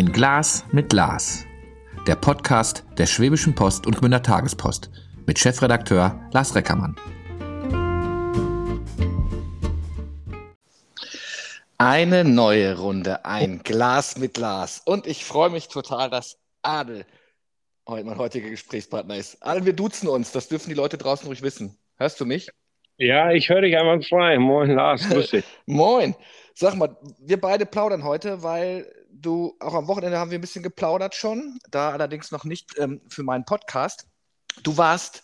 Ein Glas mit Glas. Der Podcast der Schwäbischen Post und Gmünder Tagespost mit Chefredakteur Lars Reckermann. Eine neue Runde, ein Glas mit Glas. Und ich freue mich total, dass Adel heute mein heutiger Gesprächspartner ist. Adel, wir duzen uns, das dürfen die Leute draußen ruhig wissen. Hörst du mich? Ja, ich höre dich einmal frei. Moin, Lars, grüß dich. Moin. Sag mal, wir beide plaudern heute, weil du, auch am Wochenende haben wir ein bisschen geplaudert schon, da allerdings noch nicht ähm, für meinen Podcast. Du warst,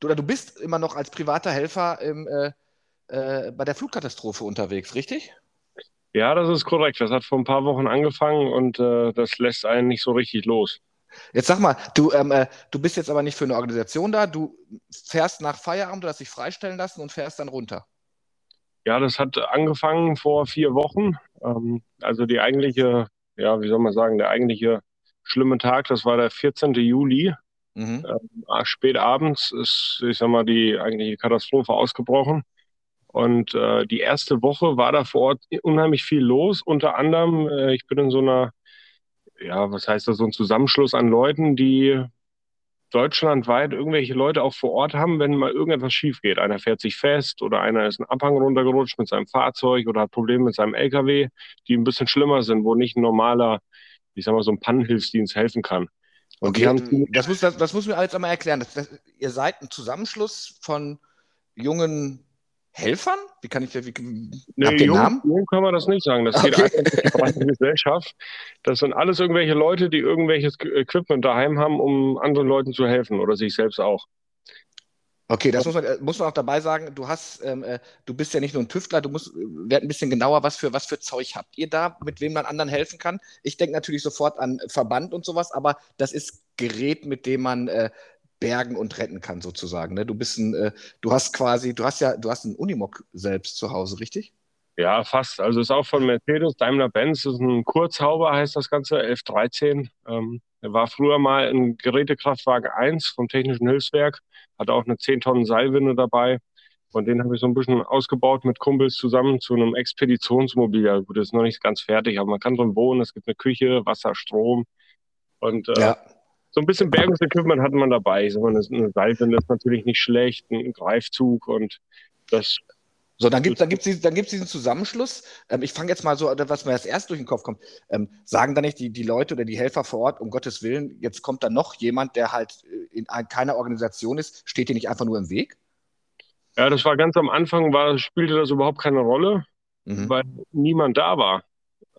du, oder du bist immer noch als privater Helfer im, äh, äh, bei der Flugkatastrophe unterwegs, richtig? Ja, das ist korrekt. Das hat vor ein paar Wochen angefangen und äh, das lässt einen nicht so richtig los. Jetzt sag mal, du, ähm, äh, du bist jetzt aber nicht für eine Organisation da, du fährst nach Feierabend, du hast dich freistellen lassen und fährst dann runter. Ja, das hat angefangen vor vier Wochen. Ähm, also die eigentliche, ja, wie soll man sagen, der eigentliche schlimme Tag, das war der 14. Juli. Mhm. Ähm, spät abends ist, ich sag mal, die eigentliche Katastrophe ausgebrochen. Und äh, die erste Woche war da vor Ort unheimlich viel los. Unter anderem, äh, ich bin in so einer ja, was heißt das, so ein Zusammenschluss an Leuten, die deutschlandweit irgendwelche Leute auch vor Ort haben, wenn mal irgendetwas schief geht. Einer fährt sich fest oder einer ist einen Abhang runtergerutscht mit seinem Fahrzeug oder hat Probleme mit seinem LKW, die ein bisschen schlimmer sind, wo nicht ein normaler, ich sag mal, so ein Pannenhilfsdienst helfen kann. Und okay, haben, das, muss, das, das muss mir alles einmal erklären. Das, das, ihr seid ein Zusammenschluss von jungen Helfern? Wie kann ich wie, nee, jung, Namen? jung kann man das nicht sagen. Das okay. geht einfach durch die Gesellschaft. Das sind alles irgendwelche Leute, die irgendwelches Equipment daheim haben, um anderen Leuten zu helfen oder sich selbst auch. Okay, das muss man, äh, muss man auch dabei sagen. Du hast, ähm, äh, du bist ja nicht nur ein Tüftler, du musst, werd ein bisschen genauer, was für, was für Zeug habt ihr da, mit wem man anderen helfen kann. Ich denke natürlich sofort an Verband und sowas, aber das ist Gerät, mit dem man äh, bergen und retten kann, sozusagen. Ne? Du bist ein, äh, du hast quasi, du hast ja, du hast einen Unimog selbst zu Hause, richtig? Ja, fast. Also ist auch von Mercedes, Daimler-Benz, ist ein Kurzhauber, heißt das Ganze, 1113. Ähm, er war früher mal ein Gerätekraftwagen 1 vom Technischen Hilfswerk, hat auch eine 10 Tonnen Seilwinde dabei. Und den habe ich so ein bisschen ausgebaut mit Kumpels zusammen zu einem Expeditionsmobil. Ja, gut, das ist noch nicht ganz fertig, aber man kann drin wohnen. Es gibt eine Küche, Wasser, Strom. Und äh, ja so ein bisschen Bergungsequipment hat man dabei. So eine, eine Seilwinde ist natürlich nicht schlecht, ein Greifzug und das. So, dann gibt es dann gibt's diesen, dann gibt's diesen Zusammenschluss. Ähm, ich fange jetzt mal so, was mir als erst durch den Kopf kommt. Ähm, sagen da nicht die, die Leute oder die Helfer vor Ort, um Gottes Willen, jetzt kommt da noch jemand, der halt in keiner Organisation ist, steht dir nicht einfach nur im Weg? Ja, das war ganz am Anfang, war, spielte das überhaupt keine Rolle, mhm. weil niemand da war.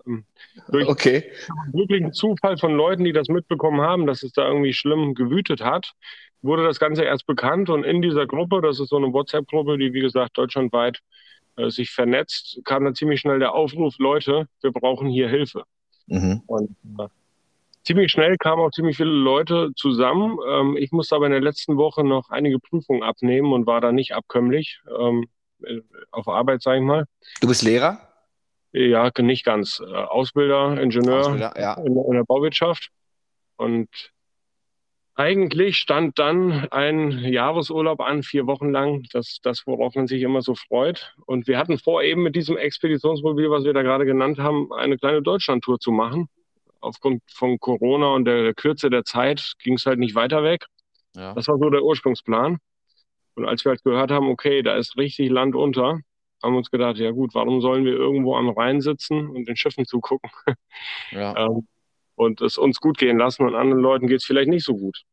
Ähm, durch okay. wirklichen Zufall von Leuten, die das mitbekommen haben, dass es da irgendwie schlimm gewütet hat, wurde das Ganze erst bekannt und in dieser Gruppe, das ist so eine WhatsApp-Gruppe, die wie gesagt deutschlandweit äh, sich vernetzt, kam dann ziemlich schnell der Aufruf, Leute, wir brauchen hier Hilfe. Mhm. Und äh, ziemlich schnell kamen auch ziemlich viele Leute zusammen. Ähm, ich musste aber in der letzten Woche noch einige Prüfungen abnehmen und war da nicht abkömmlich ähm, äh, auf Arbeit, sage ich mal. Du bist Lehrer? Ja, nicht ganz. Äh, Ausbilder, Ingenieur Ausbilder, ja. in, in, der Bauwirtschaft. Und eigentlich stand dann ein Jahresurlaub an, vier Wochen lang, das, das, worauf man sich immer so freut. Und wir hatten vor, eben mit diesem Expeditionsmobil, was wir da gerade genannt haben, eine kleine Deutschlandtour zu machen. Aufgrund von Corona und der, der Kürze der Zeit ging es halt nicht weiter weg. Ja. Das war so der Ursprungsplan. Und als wir halt gehört haben, okay, da ist richtig Land unter, haben uns gedacht, ja gut, warum sollen wir irgendwo am Rhein sitzen und den Schiffen zugucken ja. ähm, und es uns gut gehen lassen und anderen Leuten geht es vielleicht nicht so gut.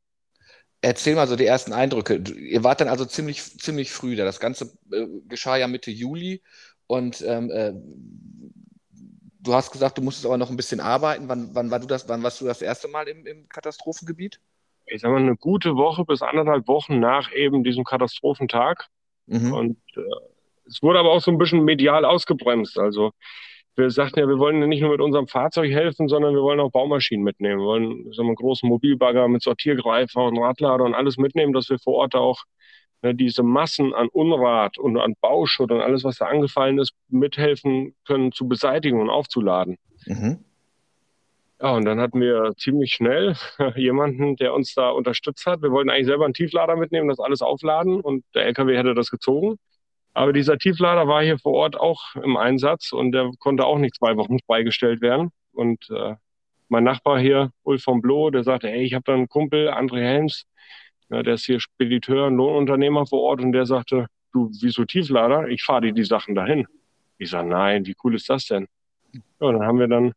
Erzähl mal so die ersten Eindrücke. Ihr wart dann also ziemlich, ziemlich früh da. Das Ganze äh, geschah ja Mitte Juli und ähm, äh, du hast gesagt, du musstest aber noch ein bisschen arbeiten. Wann, wann, war du das, wann warst du das erste Mal im, im Katastrophengebiet? Ich sag mal, eine gute Woche bis anderthalb Wochen nach eben diesem Katastrophentag. Mhm. Und äh, es wurde aber auch so ein bisschen medial ausgebremst. Also wir sagten ja, wir wollen nicht nur mit unserem Fahrzeug helfen, sondern wir wollen auch Baumaschinen mitnehmen. Wir wollen so einen großen Mobilbagger mit Sortiergreifer und Radlader und alles mitnehmen, dass wir vor Ort auch ne, diese Massen an Unrat und an Bauschutt und alles, was da angefallen ist, mithelfen können zu beseitigen und aufzuladen. Mhm. Ja, und dann hatten wir ziemlich schnell jemanden, der uns da unterstützt hat. Wir wollten eigentlich selber einen Tieflader mitnehmen, das alles aufladen und der LKW hätte das gezogen. Aber dieser Tieflader war hier vor Ort auch im Einsatz und der konnte auch nicht zwei Wochen freigestellt werden. Und äh, mein Nachbar hier, Ulf von Bloh, der sagte, hey, ich habe da einen Kumpel, André Helms, ja, der ist hier Spediteur, Lohnunternehmer vor Ort und der sagte, du, wieso Tieflader? Ich fahre dir die Sachen dahin. Ich sage, nein, wie cool ist das denn? Ja, dann haben wir dann,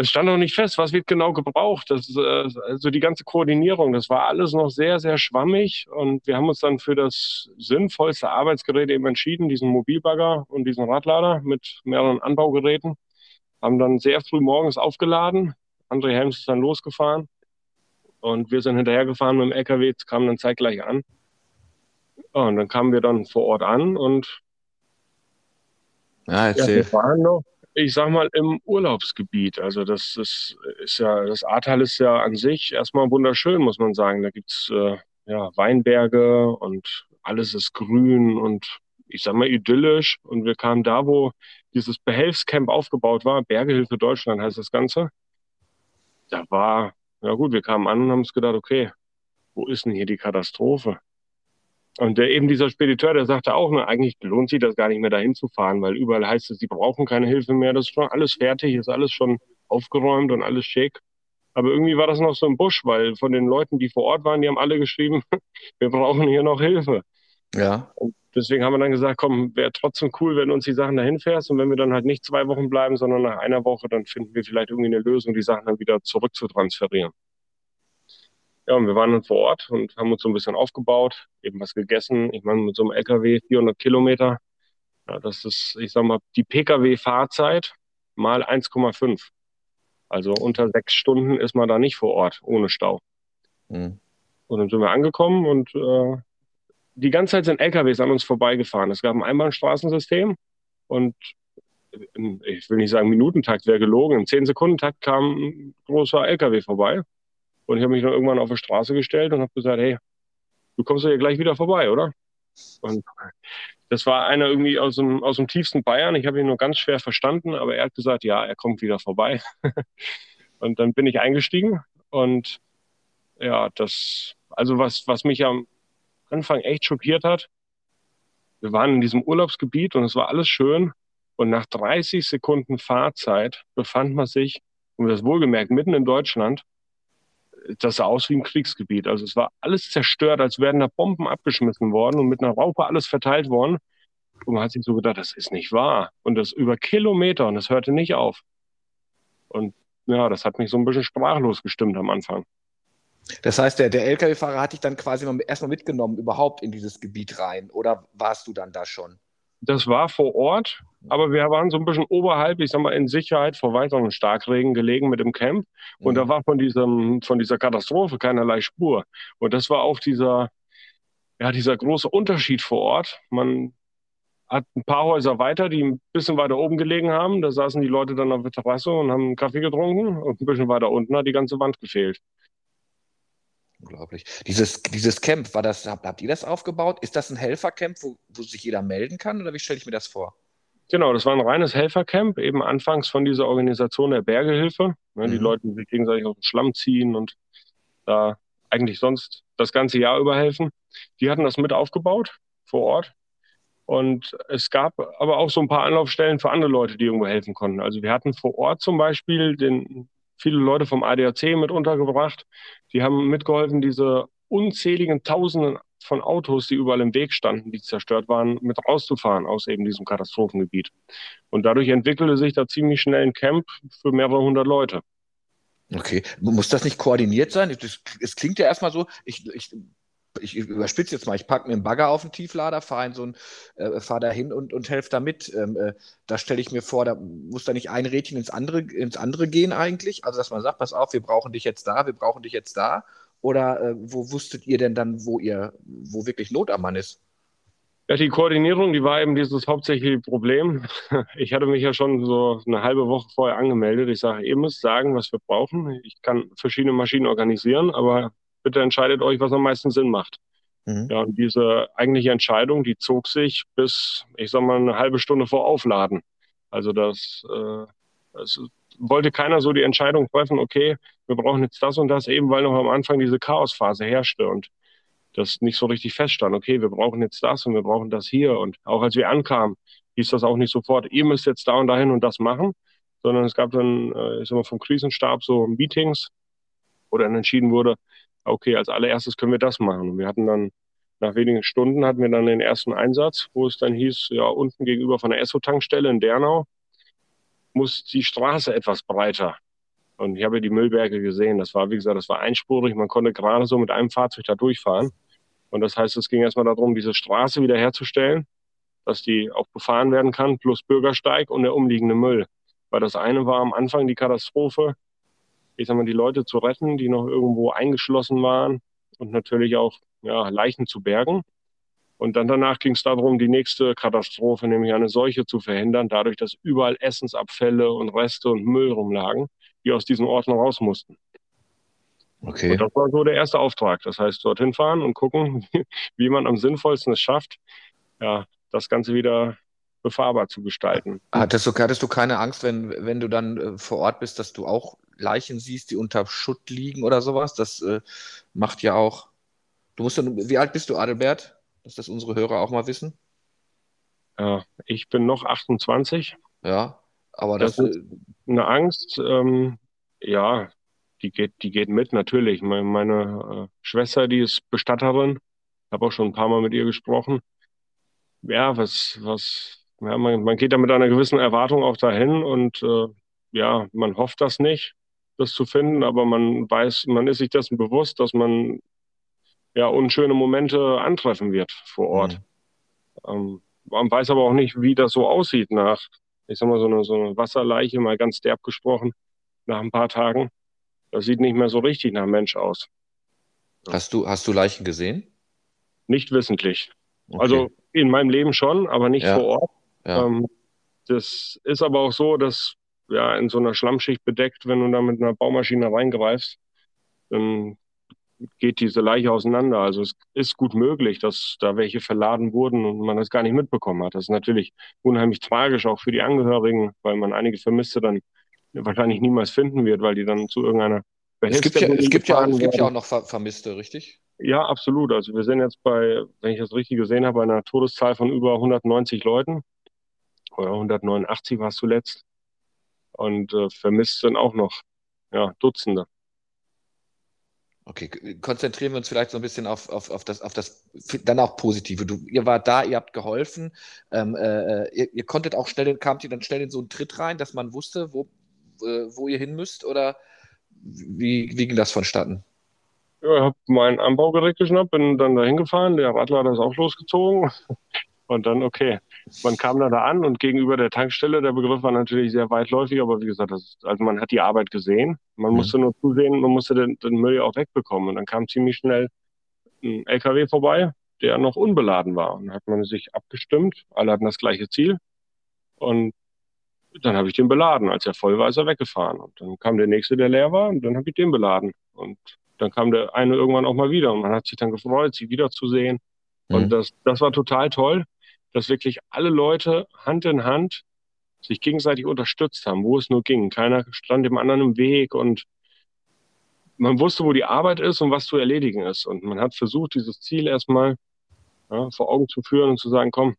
es stand noch nicht fest, was wird genau gebraucht. Das, äh, also die ganze Koordinierung, das war alles noch sehr, sehr schwammig und wir haben uns dann für das sinnvollste Arbeitsgerät eben entschieden, diesen Mobilbagger und diesen Radlader mit mehreren Anbaugeräten. Haben dann sehr früh morgens aufgeladen. André Helms ist dann losgefahren und wir sind hinterhergefahren mit dem LKW, kamen dann zeitgleich an. und dann kamen wir dann vor Ort an und ja, erzähl. Ja, wir waren noch, ich sag mal, im Urlaubsgebiet. Also das, das ist ja, das Ahrtal ist ja an sich erstmal wunderschön, muss man sagen. Da gibt's äh, ja, Weinberge und alles ist grün und ich sag mal idyllisch. Und wir kamen da, wo dieses Behelfscamp aufgebaut war, Bergehilfe Deutschland heißt das Ganze. Da war, ja gut, wir kamen an und haben uns gedacht, okay, wo ist denn hier die Katastrophe? Und der, eben dieser Spediteur, der sagte auch, ne, eigentlich lohnt sich das gar nicht mehr dahin zu fahren, weil überall heißt es, sie brauchen keine Hilfe mehr, das ist schon alles fertig, ist alles schon aufgeräumt und alles schick. Aber irgendwie war das noch so im Busch, weil von den Leuten, die vor Ort waren, die haben alle geschrieben, wir brauchen hier noch Hilfe. Ja. Und deswegen haben wir dann gesagt, komm, wäre trotzdem cool, wenn du uns die Sachen dahin fährst und wenn wir dann halt nicht zwei Wochen bleiben, sondern nach einer Woche, dann finden wir vielleicht irgendwie eine Lösung, die Sachen dann wieder zurück zu transferieren. Ja, und wir waren dann vor Ort und haben uns so ein bisschen aufgebaut, eben was gegessen. Ich meine, mit so einem LKW 400 Kilometer, ja, das ist, ich sag mal, die Pkw-Fahrzeit mal 1,5. Also unter sechs Stunden ist man da nicht vor Ort, ohne Stau. Mhm. Und dann sind wir angekommen und äh, die ganze Zeit sind LKWs an uns vorbeigefahren. Es gab ein Einbahnstraßensystem und ich will nicht sagen Minutentakt wäre gelogen, im 10-Sekunden-Takt kam ein großer LKW vorbei. Und ich habe mich dann irgendwann auf die Straße gestellt und habe gesagt, hey, du kommst ja gleich wieder vorbei, oder? Und das war einer irgendwie aus dem, aus dem tiefsten Bayern. Ich habe ihn nur ganz schwer verstanden, aber er hat gesagt, ja, er kommt wieder vorbei. und dann bin ich eingestiegen und ja, das, also was, was mich am Anfang echt schockiert hat, wir waren in diesem Urlaubsgebiet und es war alles schön. Und nach 30 Sekunden Fahrzeit befand man sich, und das wohlgemerkt, mitten in Deutschland, das sah aus wie ein Kriegsgebiet. Also es war alles zerstört, als wären da Bomben abgeschmissen worden und mit einer Raupe alles verteilt worden. Und man hat sich so gedacht, das ist nicht wahr. Und das über Kilometer und das hörte nicht auf. Und ja, das hat mich so ein bisschen sprachlos gestimmt am Anfang. Das heißt, der, der Lkw-Fahrer hat dich dann quasi erstmal mitgenommen, überhaupt in dieses Gebiet rein. Oder warst du dann da schon? Das war vor Ort, aber wir waren so ein bisschen oberhalb, ich sag mal, in Sicherheit vor weiteren Starkregen gelegen mit dem Camp. Und mhm. da war von diesem, von dieser Katastrophe keinerlei Spur. Und das war auch dieser, ja, dieser große Unterschied vor Ort. Man hat ein paar Häuser weiter, die ein bisschen weiter oben gelegen haben. Da saßen die Leute dann auf der Terrasse und haben einen Kaffee getrunken. Und ein bisschen weiter unten hat die ganze Wand gefehlt. Unglaublich. Dieses, dieses Camp, war das, habt, habt ihr das aufgebaut? Ist das ein Helfercamp, wo, wo sich jeder melden kann oder wie stelle ich mir das vor? Genau, das war ein reines Helfercamp, eben anfangs von dieser Organisation der Bergehilfe. Ne, mhm. Die Leute, die sich gegenseitig auf den Schlamm ziehen und da eigentlich sonst das ganze Jahr über helfen. Die hatten das mit aufgebaut vor Ort. Und es gab aber auch so ein paar Anlaufstellen für andere Leute, die irgendwo helfen konnten. Also wir hatten vor Ort zum Beispiel den viele Leute vom ADAC mit untergebracht. Die haben mitgeholfen, diese unzähligen Tausenden von Autos, die überall im Weg standen, die zerstört waren, mit rauszufahren aus eben diesem Katastrophengebiet. Und dadurch entwickelte sich da ziemlich schnell ein Camp für mehrere hundert Leute. Okay, muss das nicht koordiniert sein? Es klingt ja erstmal so, ich, ich ich überspitze jetzt mal, ich packe mir einen Bagger auf den Tieflader, fahre so äh, fahr da hin und, und helfe damit. Ähm, äh, da stelle ich mir vor, da muss da nicht ein Rädchen ins andere, ins andere gehen eigentlich. Also dass man sagt, pass auf, wir brauchen dich jetzt da, wir brauchen dich jetzt da. Oder äh, wo wusstet ihr denn dann, wo ihr, wo wirklich Not am Mann ist? Ja, die Koordinierung, die war eben dieses hauptsächliche Problem. Ich hatte mich ja schon so eine halbe Woche vorher angemeldet. Ich sage, ihr müsst sagen, was wir brauchen. Ich kann verschiedene Maschinen organisieren, aber bitte entscheidet euch, was am meisten Sinn macht. Mhm. Ja, und diese eigentliche Entscheidung, die zog sich bis, ich sag mal, eine halbe Stunde vor Aufladen. Also das, äh, es wollte keiner so die Entscheidung treffen, okay, wir brauchen jetzt das und das, eben weil noch am Anfang diese Chaosphase herrschte und das nicht so richtig feststand. Okay, wir brauchen jetzt das und wir brauchen das hier. Und auch als wir ankamen, hieß das auch nicht sofort, ihr müsst jetzt da und dahin und das machen, sondern es gab dann, äh, ich sag mal, vom Krisenstab so Meetings, wo dann entschieden wurde, okay, als allererstes können wir das machen. Und wir hatten dann nach wenigen Stunden hatten wir dann den ersten Einsatz, wo es dann hieß, ja, unten gegenüber von der Esso-Tankstelle in Dernau muss die Straße etwas breiter. Und ich habe die Müllberge gesehen. Das war, wie gesagt, das war einspurig. Man konnte gerade so mit einem Fahrzeug da durchfahren. Und das heißt, es ging erstmal darum, diese Straße wiederherzustellen, dass die auch befahren werden kann, plus Bürgersteig und der umliegende Müll. Weil das eine war am Anfang die Katastrophe, ich sag mal, die Leute zu retten, die noch irgendwo eingeschlossen waren und natürlich auch ja, Leichen zu bergen. Und dann danach ging es darum, die nächste Katastrophe, nämlich eine Seuche zu verhindern, dadurch, dass überall Essensabfälle und Reste und Müll rumlagen, die aus diesen Orten raus mussten. Okay. Und das war so der erste Auftrag. Das heißt, dorthin fahren und gucken, wie man am sinnvollsten es schafft, ja, das Ganze wieder befahrbar zu gestalten. Hattest du, hattest du keine Angst, wenn, wenn du dann äh, vor Ort bist, dass du auch Leichen siehst, die unter Schutt liegen oder sowas? Das äh, macht ja auch. Du musst dann, wie alt bist du, Adelbert? Dass das unsere Hörer auch mal wissen. Ja, ich bin noch 28. Ja, aber das, das ist äh, eine Angst. Ähm, ja, die geht, die geht mit natürlich. Meine, meine äh, Schwester, die ist Bestatterin. Ich habe auch schon ein paar Mal mit ihr gesprochen. Ja, was, was, ja, man, man geht da mit einer gewissen Erwartung auch dahin und äh, ja, man hofft das nicht, das zu finden, aber man weiß, man ist sich dessen bewusst, dass man ja unschöne Momente antreffen wird vor Ort. Mhm. Ähm, man weiß aber auch nicht, wie das so aussieht nach, ich sag mal, so eine, so eine Wasserleiche, mal ganz derb gesprochen, nach ein paar Tagen. Das sieht nicht mehr so richtig nach Mensch aus. Hast du, hast du Leichen gesehen? Nicht wissentlich. Okay. Also in meinem Leben schon, aber nicht ja. vor Ort. Ja. Ähm, das ist aber auch so, dass ja in so einer Schlammschicht bedeckt, wenn du da mit einer Baumaschine reingreifst, dann geht diese Leiche auseinander. Also es ist gut möglich, dass da welche verladen wurden und man das gar nicht mitbekommen hat. Das ist natürlich unheimlich tragisch, auch für die Angehörigen, weil man einige Vermisste dann wahrscheinlich niemals finden wird, weil die dann zu irgendeiner es gibt, ja, es, gibt ja, es gibt ja auch noch Ver Vermisste, richtig? Ja, absolut. Also wir sind jetzt bei, wenn ich das richtig gesehen habe, einer Todeszahl von über 190 Leuten. Oder 189 war es zuletzt. Und äh, vermisst sind auch noch ja, Dutzende. Okay, konzentrieren wir uns vielleicht so ein bisschen auf, auf, auf, das, auf das dann auch Positive. Du, ihr wart da, ihr habt geholfen, ähm, äh, äh ihr, ihr, konntet auch schnell, kamt ihr dann schnell in so einen Tritt rein, dass man wusste, wo, äh, wo ihr hin müsst oder wie, wie ging das vonstatten? Ja, ich habe mein Anbaugerät geschnappt, bin dann dahin gefahren, der Radler ist auch losgezogen und dann, okay, man kam da an und gegenüber der Tankstelle, der Begriff war natürlich sehr weitläufig, aber wie gesagt, das, also man hat die Arbeit gesehen. Man mhm. musste nur zusehen, man musste den, den Müll auch wegbekommen. Und dann kam ziemlich schnell ein LKW vorbei, der noch unbeladen war. Und dann hat man sich abgestimmt, alle hatten das gleiche Ziel. Und dann habe ich den beladen. Als er voll war, ist er weggefahren. Und dann kam der nächste, der leer war, und dann habe ich den beladen. Und dann kam der eine irgendwann auch mal wieder. Und man hat sich dann gefreut, sie wiederzusehen. Mhm. Und das, das war total toll dass wirklich alle Leute Hand in Hand sich gegenseitig unterstützt haben, wo es nur ging. Keiner stand dem anderen im Weg und man wusste, wo die Arbeit ist und was zu erledigen ist. Und man hat versucht, dieses Ziel erstmal ja, vor Augen zu führen und zu sagen, komm,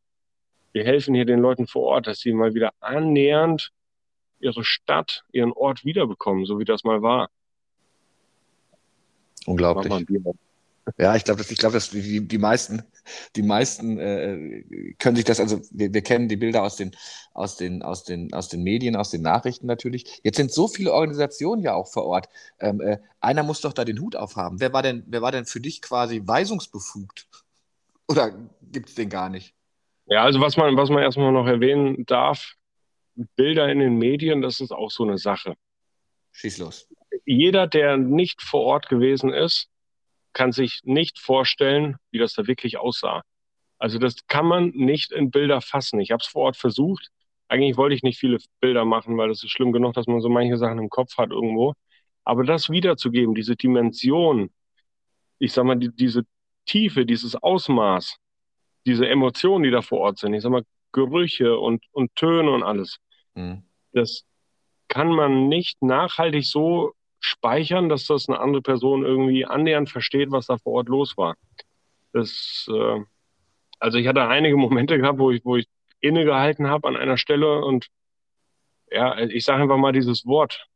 wir helfen hier den Leuten vor Ort, dass sie mal wieder annähernd ihre Stadt, ihren Ort wiederbekommen, so wie das mal war. Unglaublich. Ja, ich glaube, ich glaube, dass die, die meisten, die meisten äh, können sich das, also wir, wir kennen die Bilder aus den, aus den, aus den, aus den Medien, aus den Nachrichten natürlich. Jetzt sind so viele Organisationen ja auch vor Ort. Ähm, äh, einer muss doch da den Hut aufhaben. Wer war denn, wer war denn für dich quasi weisungsbefugt? Oder gibt es den gar nicht? Ja, also was man, was man erstmal noch erwähnen darf, Bilder in den Medien, das ist auch so eine Sache. Schieß los. Jeder, der nicht vor Ort gewesen ist, kann sich nicht vorstellen, wie das da wirklich aussah. Also das kann man nicht in Bilder fassen. Ich habe es vor Ort versucht. Eigentlich wollte ich nicht viele Bilder machen, weil es ist schlimm genug, dass man so manche Sachen im Kopf hat irgendwo. Aber das wiederzugeben, diese Dimension, ich sag mal, die, diese Tiefe, dieses Ausmaß, diese Emotionen, die da vor Ort sind, ich sag mal, Gerüche und, und Töne und alles, mhm. das kann man nicht nachhaltig so speichern, dass das eine andere Person irgendwie annähernd versteht, was da vor Ort los war. Das, äh, also ich hatte einige Momente gehabt, wo ich, wo ich innegehalten habe an einer Stelle und ja, ich sage einfach mal dieses Wort.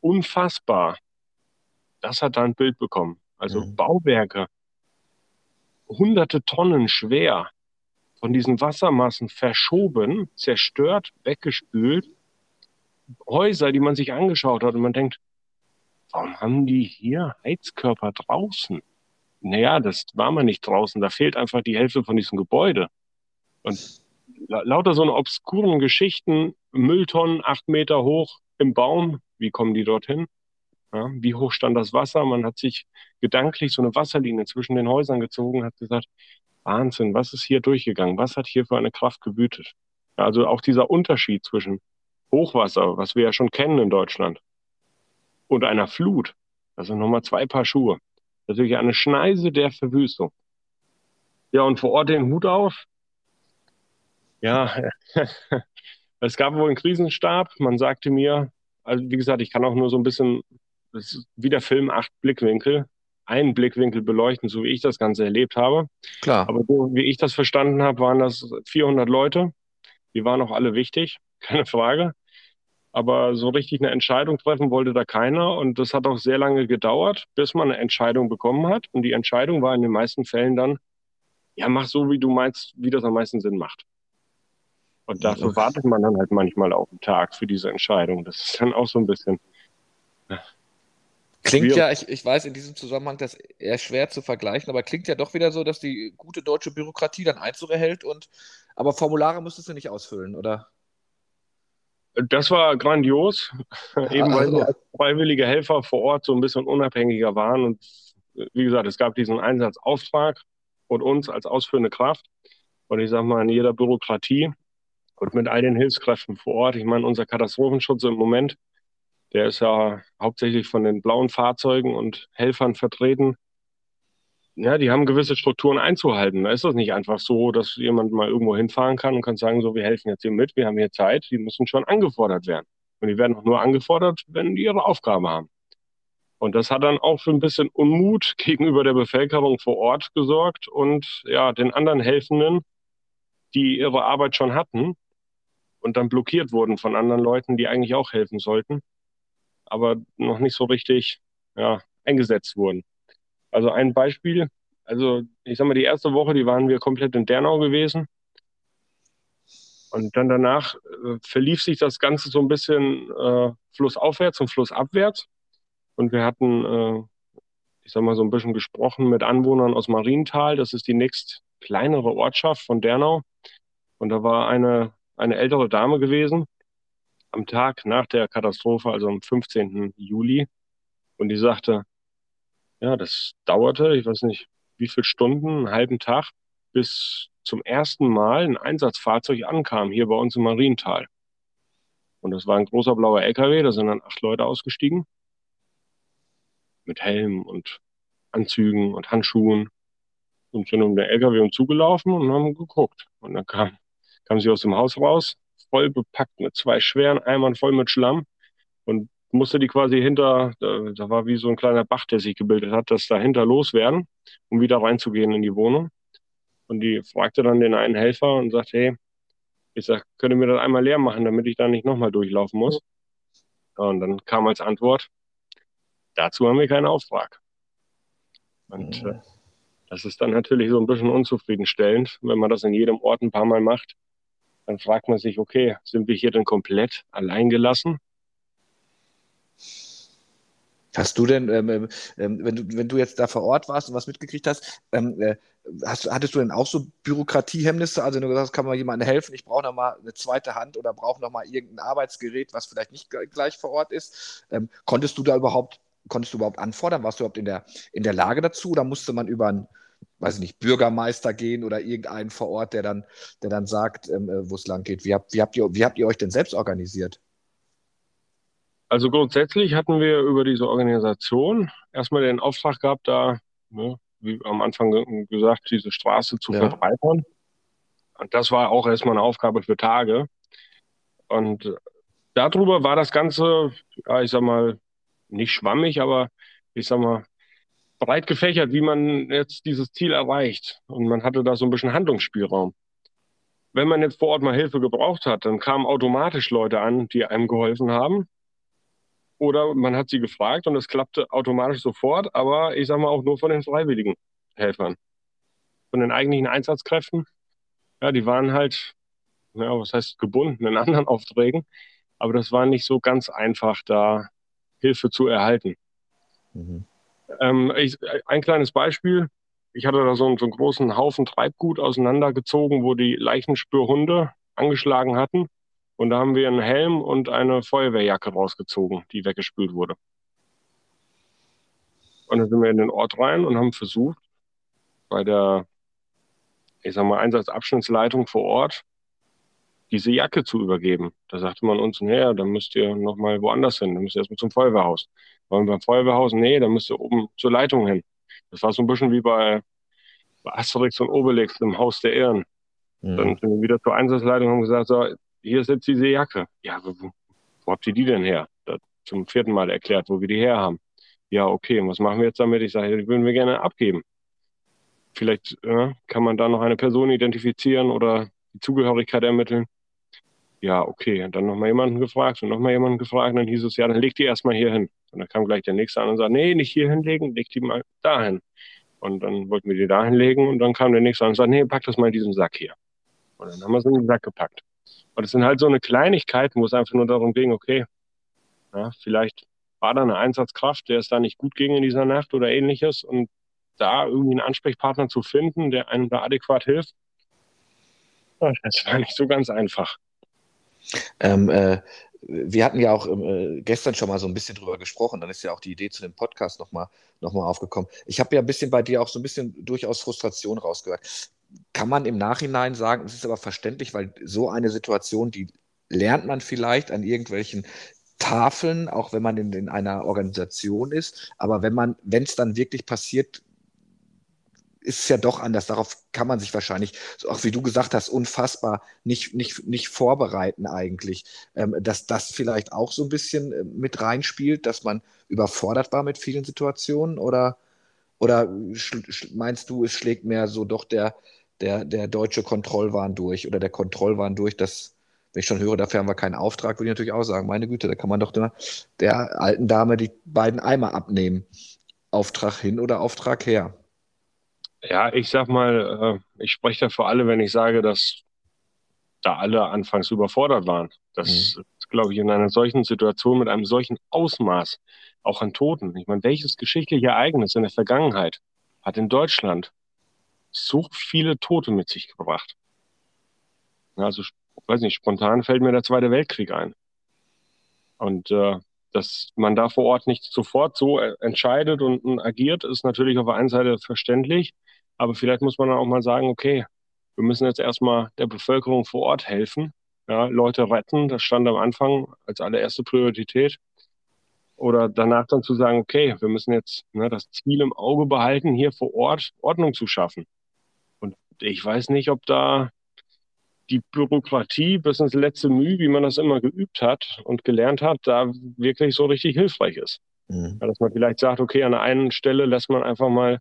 Unfassbar. Das hat da ein Bild bekommen. Also mhm. Bauwerke, hunderte Tonnen schwer, von diesen Wassermassen verschoben, zerstört, weggespült. Häuser, die man sich angeschaut hat und man denkt, warum haben die hier Heizkörper draußen? Naja, das war man nicht draußen, da fehlt einfach die Hälfte von diesem Gebäude. Und lauter so eine obskuren Geschichten, Mülltonnen acht Meter hoch im Baum, wie kommen die dorthin? Ja, wie hoch stand das Wasser? Man hat sich gedanklich so eine Wasserlinie zwischen den Häusern gezogen, hat gesagt, Wahnsinn, was ist hier durchgegangen? Was hat hier für eine Kraft gewütet? Also auch dieser Unterschied zwischen Hochwasser, was wir ja schon kennen in Deutschland, und einer Flut, das sind nochmal zwei Paar Schuhe. Natürlich eine Schneise der Verwüstung. Ja, und vor Ort den Hut auf. Ja, es gab wohl einen Krisenstab. Man sagte mir, also wie gesagt, ich kann auch nur so ein bisschen, das ist wie der Film Acht Blickwinkel einen Blickwinkel beleuchten, so wie ich das Ganze erlebt habe. Klar. Aber so wie ich das verstanden habe, waren das 400 Leute. Die waren auch alle wichtig, keine Frage. Aber so richtig eine Entscheidung treffen wollte da keiner. Und das hat auch sehr lange gedauert, bis man eine Entscheidung bekommen hat. Und die Entscheidung war in den meisten Fällen dann, ja, mach so, wie du meinst, wie das am meisten Sinn macht. Und dafür wartet man dann halt manchmal auf den Tag für diese Entscheidung. Das ist dann auch so ein bisschen, Klingt ja, ich, ich weiß in diesem Zusammenhang das eher schwer zu vergleichen, aber klingt ja doch wieder so, dass die gute deutsche Bürokratie dann Einzug erhält und aber Formulare müsstest du nicht ausfüllen, oder? Das war grandios, eben weil wir als freiwillige Helfer vor Ort so ein bisschen unabhängiger waren. Und wie gesagt, es gab diesen Einsatzauftrag und uns als ausführende Kraft. Und ich sage mal, in jeder Bürokratie und mit all den Hilfskräften vor Ort, ich meine, unser Katastrophenschutz im Moment, der ist ja hauptsächlich von den blauen Fahrzeugen und Helfern vertreten. Ja, die haben gewisse Strukturen einzuhalten. Da ist das nicht einfach so, dass jemand mal irgendwo hinfahren kann und kann sagen, so, wir helfen jetzt hier mit, wir haben hier Zeit. Die müssen schon angefordert werden. Und die werden auch nur angefordert, wenn die ihre Aufgabe haben. Und das hat dann auch für ein bisschen Unmut gegenüber der Bevölkerung vor Ort gesorgt und ja, den anderen Helfenden, die ihre Arbeit schon hatten und dann blockiert wurden von anderen Leuten, die eigentlich auch helfen sollten aber noch nicht so richtig ja, eingesetzt wurden. Also ein Beispiel, also ich sag mal, die erste Woche, die waren wir komplett in Dernau gewesen. Und dann danach äh, verlief sich das Ganze so ein bisschen äh, flussaufwärts und flussabwärts. Und wir hatten, äh, ich sag mal, so ein bisschen gesprochen mit Anwohnern aus Marienthal. Das ist die nächst kleinere Ortschaft von Dernau. Und da war eine, eine ältere Dame gewesen, am Tag nach der Katastrophe, also am 15. Juli. Und die sagte, ja, das dauerte, ich weiß nicht, wie viele Stunden, einen halben Tag, bis zum ersten Mal ein Einsatzfahrzeug ankam, hier bei uns im Mariental. Und das war ein großer blauer LKW, da sind dann acht Leute ausgestiegen. Mit Helm und Anzügen und Handschuhen. Und sind um den LKW und zugelaufen und haben geguckt. Und dann kam, kam sie aus dem Haus raus, voll bepackt mit zwei schweren Eimern voll mit Schlamm und musste die quasi hinter, da, war wie so ein kleiner Bach, der sich gebildet hat, das dahinter loswerden, um wieder reinzugehen in die Wohnung. Und die fragte dann den einen Helfer und sagte, hey, ich sag, könnt ihr mir das einmal leer machen, damit ich da nicht nochmal durchlaufen muss? Und dann kam als Antwort, dazu haben wir keinen Auftrag. Und äh, das ist dann natürlich so ein bisschen unzufriedenstellend, wenn man das in jedem Ort ein paar Mal macht dann fragt man sich, okay, sind wir hier denn komplett allein gelassen? Hast du denn, ähm, ähm, ähm, wenn, du, wenn du jetzt da vor Ort warst und was mitgekriegt hast, ähm, äh, hast hattest du denn auch so Bürokratiehemmnisse? Also, wenn du gesagt hast, kann man jemandem helfen, ich brauche noch mal eine zweite Hand oder brauche noch mal irgendein Arbeitsgerät, was vielleicht nicht gleich vor Ort ist. Ähm, konntest du da überhaupt, konntest du überhaupt anfordern? Warst du überhaupt in der, in der Lage dazu oder musste man über ein weiß ich nicht, Bürgermeister gehen oder irgendeinen vor Ort, der dann, der dann sagt, ähm, äh, wo es lang geht. Wie habt, wie, habt ihr, wie habt ihr euch denn selbst organisiert? Also grundsätzlich hatten wir über diese Organisation erstmal den Auftrag gehabt, da, ne, wie am Anfang gesagt, diese Straße zu ja. verbreitern. Und das war auch erstmal eine Aufgabe für Tage. Und darüber war das Ganze, ja, ich sag mal, nicht schwammig, aber ich sag mal, breit gefächert, wie man jetzt dieses Ziel erreicht. Und man hatte da so ein bisschen Handlungsspielraum. wenn man jetzt vor Ort mal Hilfe gebraucht hat, dann kamen automatisch Leute an, die einem geholfen haben. Oder man hat sie gefragt und es klappte automatisch sofort, aber ich sage mal auch nur von den freiwilligen Helfern. Von den eigentlichen Einsatzkräften, ja, die waren halt, ja, was heißt gebunden in anderen Aufträgen, aber das war nicht so ganz einfach, da Hilfe zu erhalten. Mhm. Ähm, ich, ein kleines Beispiel. Ich hatte da so einen, so einen großen Haufen Treibgut auseinandergezogen, wo die Leichenspürhunde angeschlagen hatten. Und da haben wir einen Helm und eine Feuerwehrjacke rausgezogen, die weggespült wurde. Und dann sind wir in den Ort rein und haben versucht, bei der, ich sag mal, Einsatzabschnittsleitung vor Ort diese Jacke zu übergeben. Da sagte man uns, naja, dann müsst ihr nochmal woanders hin, dann müsst ihr erstmal zum Feuerwehrhaus. Wollen wir beim Feuerwehrhaus? Nee, dann müsst ihr oben zur Leitung hin. Das war so ein bisschen wie bei, bei Asterix und Obelix im Haus der Ehren. Mhm. Dann sind wir wieder zur Einsatzleitung und haben gesagt, so, hier sitzt diese Jacke. Ja, wo, wo habt ihr die denn her? Das zum vierten Mal erklärt, wo wir die her haben. Ja, okay, und was machen wir jetzt damit? Ich sage, die würden wir gerne abgeben. Vielleicht äh, kann man da noch eine Person identifizieren oder die Zugehörigkeit ermitteln. Ja, okay. Und dann nochmal jemanden gefragt und nochmal jemanden gefragt. Dann hieß es, ja, dann leg die erstmal hier hin. Und dann kam gleich der nächste an und sagte, nee, nicht hier hinlegen, leg die mal dahin. Und dann wollten wir die da hinlegen und dann kam der nächste an und sagte, nee, pack das mal in diesen Sack hier. Und dann haben wir es in den Sack gepackt. Und es sind halt so eine Kleinigkeit, wo es einfach nur darum ging, okay, ja, vielleicht war da eine Einsatzkraft, der es da nicht gut ging in dieser Nacht oder ähnliches und da irgendwie einen Ansprechpartner zu finden, der einem da adäquat hilft, das war nicht so ganz einfach. Ähm, äh, wir hatten ja auch äh, gestern schon mal so ein bisschen drüber gesprochen, dann ist ja auch die Idee zu dem Podcast nochmal noch mal aufgekommen. Ich habe ja ein bisschen bei dir auch so ein bisschen durchaus Frustration rausgehört kann man im Nachhinein sagen, es ist aber verständlich, weil so eine Situation, die lernt man vielleicht an irgendwelchen Tafeln, auch wenn man in, in einer Organisation ist. Aber wenn man, wenn es dann wirklich passiert, ist es ja doch anders. Darauf kann man sich wahrscheinlich, auch wie du gesagt hast, unfassbar nicht, nicht, nicht vorbereiten eigentlich. Ähm, dass das vielleicht auch so ein bisschen äh, mit reinspielt, dass man überfordert war mit vielen Situationen oder, oder meinst du, es schlägt mehr so doch der, der, der deutsche Kontrollwahn durch oder der Kontrollwahn durch, dass, wenn ich schon höre, dafür haben wir keinen Auftrag, würde ich natürlich auch sagen, meine Güte, da kann man doch der, der alten Dame die beiden Eimer abnehmen. Auftrag hin oder Auftrag her. Ja, ich sag mal, äh, ich spreche da für alle, wenn ich sage, dass da alle anfangs überfordert waren. Das mhm. ist, glaube ich, in einer solchen Situation mit einem solchen Ausmaß, auch an Toten. Ich meine, welches geschichtliche Ereignis in der Vergangenheit hat in Deutschland so viele Tote mit sich gebracht. Also, weiß nicht, spontan fällt mir der Zweite Weltkrieg ein. Und äh, dass man da vor Ort nicht sofort so äh, entscheidet und, und agiert, ist natürlich auf der einen Seite verständlich. Aber vielleicht muss man dann auch mal sagen, okay, wir müssen jetzt erstmal der Bevölkerung vor Ort helfen, ja, Leute retten. Das stand am Anfang als allererste Priorität. Oder danach dann zu sagen, okay, wir müssen jetzt ne, das Ziel im Auge behalten, hier vor Ort Ordnung zu schaffen ich weiß nicht, ob da die Bürokratie bis ins letzte Mühe, wie man das immer geübt hat und gelernt hat, da wirklich so richtig hilfreich ist. Mhm. Ja, dass man vielleicht sagt, okay, an der einen Stelle lässt man einfach mal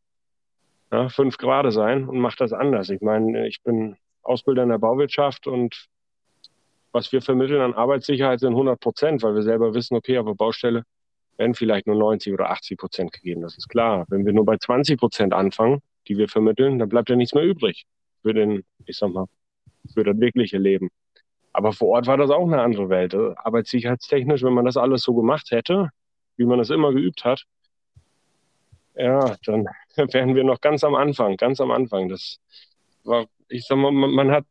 ja, fünf Grad sein und macht das anders. Ich meine, ich bin Ausbilder in der Bauwirtschaft und was wir vermitteln an Arbeitssicherheit sind 100 Prozent, weil wir selber wissen, okay, auf der Baustelle werden vielleicht nur 90 oder 80 Prozent gegeben. Das ist klar. Wenn wir nur bei 20 Prozent anfangen, die wir vermitteln, dann bleibt ja nichts mehr übrig für den, ich sag mal, für das wirkliche Leben. Aber vor Ort war das auch eine andere Welt. Arbeitssicherheitstechnisch, wenn man das alles so gemacht hätte, wie man das immer geübt hat, ja, dann wären wir noch ganz am Anfang, ganz am Anfang. Das war, ich sag mal, man, man hat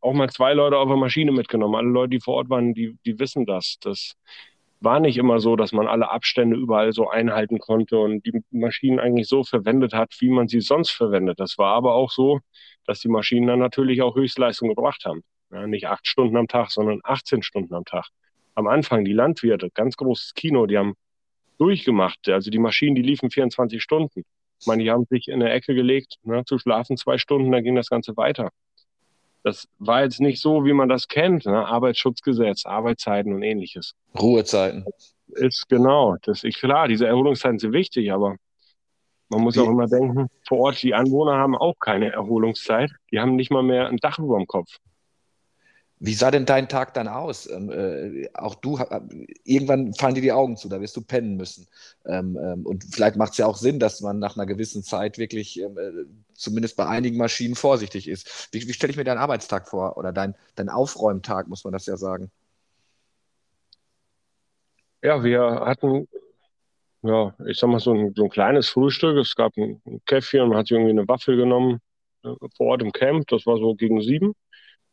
auch mal zwei Leute auf der Maschine mitgenommen. Alle Leute, die vor Ort waren, die, die wissen das. Das war nicht immer so, dass man alle Abstände überall so einhalten konnte und die Maschinen eigentlich so verwendet hat, wie man sie sonst verwendet. Das war aber auch so, dass die Maschinen dann natürlich auch Höchstleistung gebracht haben. Ja, nicht acht Stunden am Tag, sondern 18 Stunden am Tag. Am Anfang die Landwirte, ganz großes Kino, die haben durchgemacht. Also die Maschinen, die liefen 24 Stunden. Ich meine, die haben sich in der Ecke gelegt, ne, zu schlafen zwei Stunden, dann ging das Ganze weiter. Das war jetzt nicht so, wie man das kennt, ne? Arbeitsschutzgesetz, Arbeitszeiten und ähnliches. Ruhezeiten. Ist genau. Das ist klar, diese Erholungszeiten sind wichtig, aber man muss wie? auch immer denken, vor Ort, die Anwohner haben auch keine Erholungszeit. Die haben nicht mal mehr ein Dach über dem Kopf. Wie sah denn dein Tag dann aus? Ähm, äh, auch du, irgendwann fallen dir die Augen zu, da wirst du pennen müssen. Ähm, ähm, und vielleicht macht es ja auch Sinn, dass man nach einer gewissen Zeit wirklich ähm, äh, zumindest bei einigen Maschinen vorsichtig ist. Wie, wie stelle ich mir deinen Arbeitstag vor oder dein, dein Aufräumtag, muss man das ja sagen? Ja, wir hatten, ja, ich sag mal, so ein, so ein kleines Frühstück. Es gab ein, ein Käffchen und man hat sich irgendwie eine Waffel genommen äh, vor Ort im Camp. Das war so gegen sieben.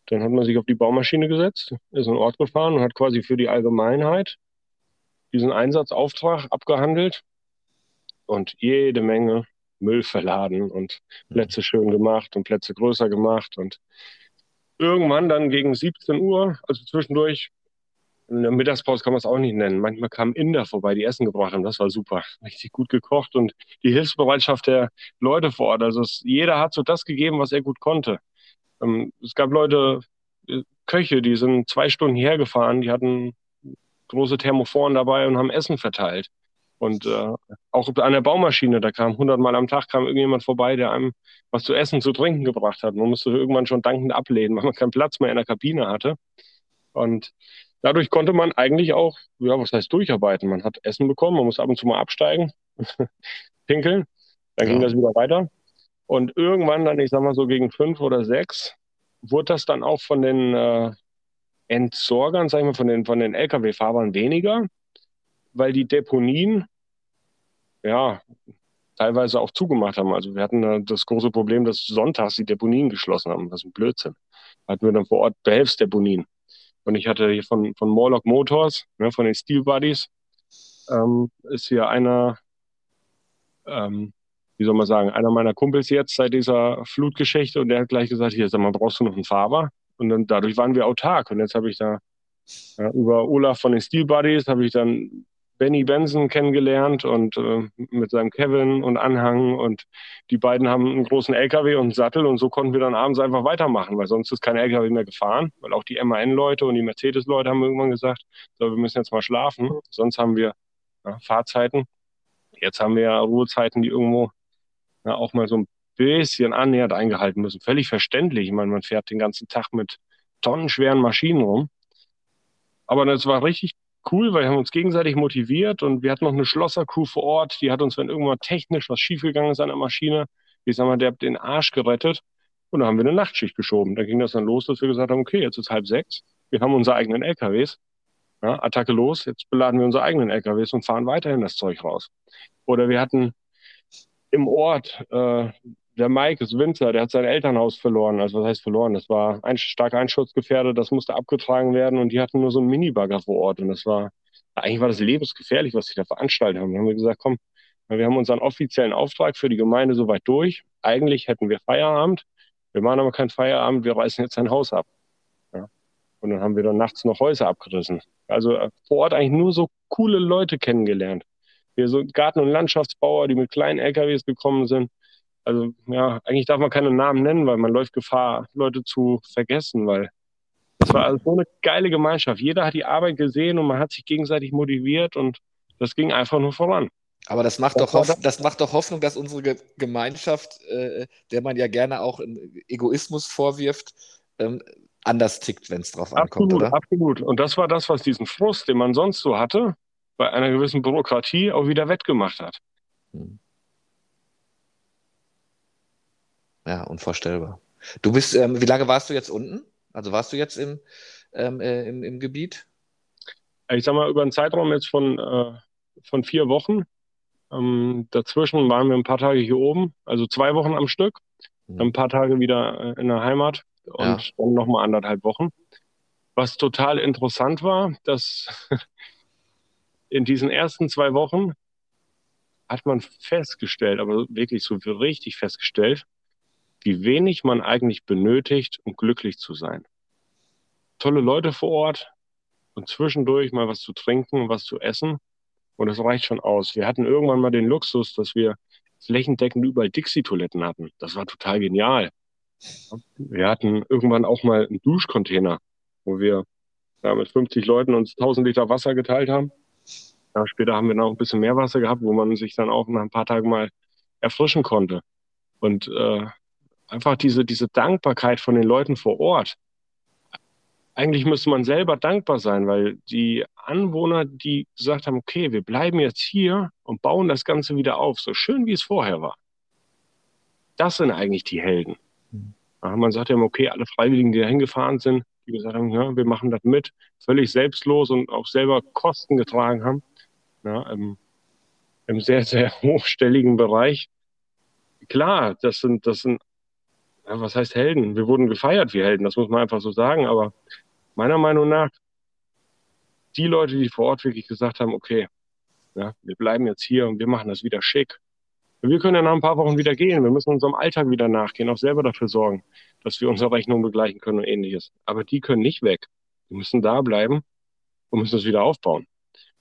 Dann hat man sich auf die Baumaschine gesetzt, ist in den Ort gefahren und hat quasi für die Allgemeinheit diesen Einsatzauftrag abgehandelt und jede Menge Müll verladen und Plätze schön gemacht und Plätze größer gemacht und irgendwann dann gegen 17 Uhr, also zwischendurch, in der Mittagspause kann man es auch nicht nennen. Manchmal kamen Inder vorbei, die Essen gebracht haben. Das war super. Richtig gut gekocht und die Hilfsbereitschaft der Leute vor Ort. Also es, jeder hat so das gegeben, was er gut konnte. Ähm, es gab Leute, äh, Köche, die sind zwei Stunden hierher gefahren, die hatten große Thermophoren dabei und haben Essen verteilt. Und äh, auch an der Baumaschine, da kam hundertmal am Tag kam irgendjemand vorbei, der einem was zu essen, zu trinken gebracht hat. Man musste irgendwann schon dankend ablehnen, weil man keinen Platz mehr in der Kabine hatte. Und dadurch konnte man eigentlich auch, ja, was heißt durcharbeiten? Man hat Essen bekommen, man muss ab und zu mal absteigen, pinkeln, dann ja. ging das wieder weiter. Und irgendwann dann, ich sag mal so gegen fünf oder sechs, wurde das dann auch von den äh, Entsorgern, sag ich mal, von den, von den Lkw-Fahrern weniger, weil die Deponien ja teilweise auch zugemacht haben. Also wir hatten äh, das große Problem, dass sonntags die Deponien geschlossen haben. Das ist ein Blödsinn. Hatten wir dann vor Ort Behelfsdeponien. Und ich hatte hier von, von Morlock Motors, ne, von den Steel Buddies, ähm, ist hier einer, ähm, wie soll man sagen, einer meiner Kumpels jetzt seit dieser Flutgeschichte und der hat gleich gesagt, hier, sag mal, brauchst du noch einen Fahrer? Und dann dadurch waren wir autark. Und jetzt habe ich da ja, über Olaf von den Steel Buddies habe ich dann Benny Benson kennengelernt und äh, mit seinem Kevin und Anhang und die beiden haben einen großen LKW und einen Sattel und so konnten wir dann abends einfach weitermachen, weil sonst ist kein LKW mehr gefahren, weil auch die MAN-Leute und die Mercedes-Leute haben irgendwann gesagt, so, wir müssen jetzt mal schlafen, sonst haben wir ja, Fahrzeiten. Jetzt haben wir ja Ruhezeiten, die irgendwo ja, auch mal so ein bisschen annähernd eingehalten müssen. Völlig verständlich. Ich meine, man fährt den ganzen Tag mit tonnenschweren Maschinen rum. Aber das war richtig cool, weil wir haben uns gegenseitig motiviert und wir hatten noch eine Schlosser-Crew vor Ort, die hat uns, wenn irgendwann technisch was schiefgegangen ist an der Maschine, ich sag mal, der hat den Arsch gerettet und dann haben wir eine Nachtschicht geschoben. Da ging das dann los, dass wir gesagt haben, okay, jetzt ist halb sechs, wir haben unsere eigenen LKWs, ja, Attacke los, jetzt beladen wir unsere eigenen LKWs und fahren weiterhin das Zeug raus. Oder wir hatten im Ort, äh, der Mike ist Winzer, der hat sein Elternhaus verloren. Also was heißt verloren? Das war ein, stark einschutzgefährdet, das musste abgetragen werden und die hatten nur so einen Minibagger vor Ort. Und das war, eigentlich war das lebensgefährlich, was sie da veranstaltet haben. Dann haben wir gesagt, komm, wir haben unseren offiziellen Auftrag für die Gemeinde soweit durch. Eigentlich hätten wir Feierabend. Wir machen aber keinen Feierabend, wir reißen jetzt ein Haus ab. Ja. Und dann haben wir dann nachts noch Häuser abgerissen. Also äh, vor Ort eigentlich nur so coole Leute kennengelernt hier so Garten- und Landschaftsbauer, die mit kleinen LKWs gekommen sind. Also ja, eigentlich darf man keine Namen nennen, weil man läuft Gefahr, Leute zu vergessen, weil es war also so eine geile Gemeinschaft. Jeder hat die Arbeit gesehen und man hat sich gegenseitig motiviert und das ging einfach nur voran. Aber das macht, doch, Hoff das macht doch Hoffnung, dass unsere Gemeinschaft, äh, der man ja gerne auch Egoismus vorwirft, ähm, anders tickt, wenn es drauf ankommt, absolut, oder? Absolut. Und das war das, was diesen Frust, den man sonst so hatte, bei einer gewissen Bürokratie auch wieder wettgemacht hat. Hm. Ja, unvorstellbar. Du bist, ähm, wie lange warst du jetzt unten? Also warst du jetzt im, ähm, äh, im, im Gebiet? Ich sag mal, über einen Zeitraum jetzt von, äh, von vier Wochen. Ähm, dazwischen waren wir ein paar Tage hier oben, also zwei Wochen am Stück, mhm. dann ein paar Tage wieder äh, in der Heimat und ja. dann nochmal anderthalb Wochen. Was total interessant war, dass in diesen ersten zwei Wochen hat man festgestellt, aber wirklich so richtig festgestellt, wie wenig man eigentlich benötigt, um glücklich zu sein. Tolle Leute vor Ort und zwischendurch mal was zu trinken was zu essen. Und das reicht schon aus. Wir hatten irgendwann mal den Luxus, dass wir flächendeckend überall Dixie-Toiletten hatten. Das war total genial. Wir hatten irgendwann auch mal einen Duschcontainer, wo wir ja, mit 50 Leuten uns 1000 Liter Wasser geteilt haben. Ja, später haben wir noch ein bisschen mehr Wasser gehabt, wo man sich dann auch nach ein paar Tagen mal erfrischen konnte. Und äh, einfach diese, diese Dankbarkeit von den Leuten vor Ort. eigentlich müsste man selber dankbar sein, weil die Anwohner, die gesagt haben, okay, wir bleiben jetzt hier und bauen das Ganze wieder auf, so schön wie es vorher war. Das sind eigentlich die Helden. Mhm. man sagt ja immer, okay, alle Freiwilligen, die da hingefahren sind, die gesagt haben, ja, wir machen das mit, völlig selbstlos und auch selber Kosten getragen haben, ja, im, im sehr, sehr hochstelligen Bereich. Klar, das sind, das sind, ja, was heißt Helden? Wir wurden gefeiert wie Helden, das muss man einfach so sagen, aber meiner Meinung nach, die Leute, die vor Ort wirklich gesagt haben, okay, ja, wir bleiben jetzt hier und wir machen das wieder schick. Wir können ja nach ein paar Wochen wieder gehen. Wir müssen unserem Alltag wieder nachgehen, auch selber dafür sorgen, dass wir unsere Rechnung begleichen können und ähnliches. Aber die können nicht weg. Die müssen da bleiben und müssen es wieder aufbauen.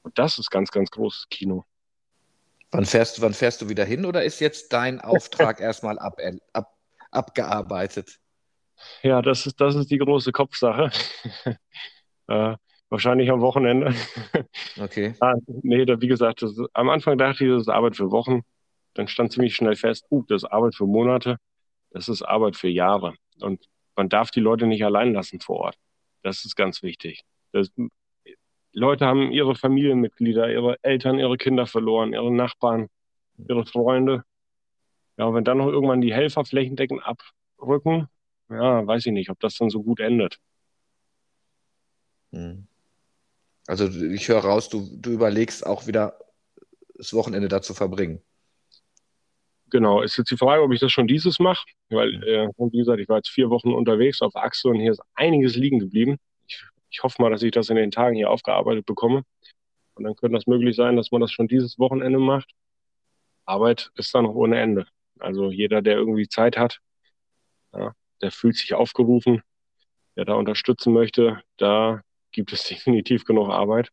Und das ist ganz, ganz großes Kino. Wann fährst, wann fährst du wieder hin oder ist jetzt dein Auftrag erstmal ab, ab, abgearbeitet? Ja, das ist, das ist die große Kopfsache. äh, wahrscheinlich am Wochenende. Okay. ah, nee, da, wie gesagt, das, am Anfang dachte ich, das ist Arbeit für Wochen. Dann stand ziemlich schnell fest, uh, das ist Arbeit für Monate, das ist Arbeit für Jahre. Und man darf die Leute nicht allein lassen vor Ort. Das ist ganz wichtig. Das, Leute haben ihre Familienmitglieder, ihre Eltern, ihre Kinder verloren, ihre Nachbarn, ihre Freunde. Ja, wenn dann noch irgendwann die Helfer flächendeckend abrücken, ja, weiß ich nicht, ob das dann so gut endet. Hm. Also ich höre raus, du, du überlegst auch wieder das Wochenende da zu verbringen. Genau, ist jetzt die Frage, ob ich das schon dieses mache, weil, hm. äh, wie gesagt, ich war jetzt vier Wochen unterwegs auf Achse und hier ist einiges liegen geblieben. Ich, ich hoffe mal, dass ich das in den Tagen hier aufgearbeitet bekomme. Und dann könnte das möglich sein, dass man das schon dieses Wochenende macht. Arbeit ist dann noch ohne Ende. Also jeder, der irgendwie Zeit hat, ja, der fühlt sich aufgerufen, der da unterstützen möchte, da gibt es definitiv genug Arbeit.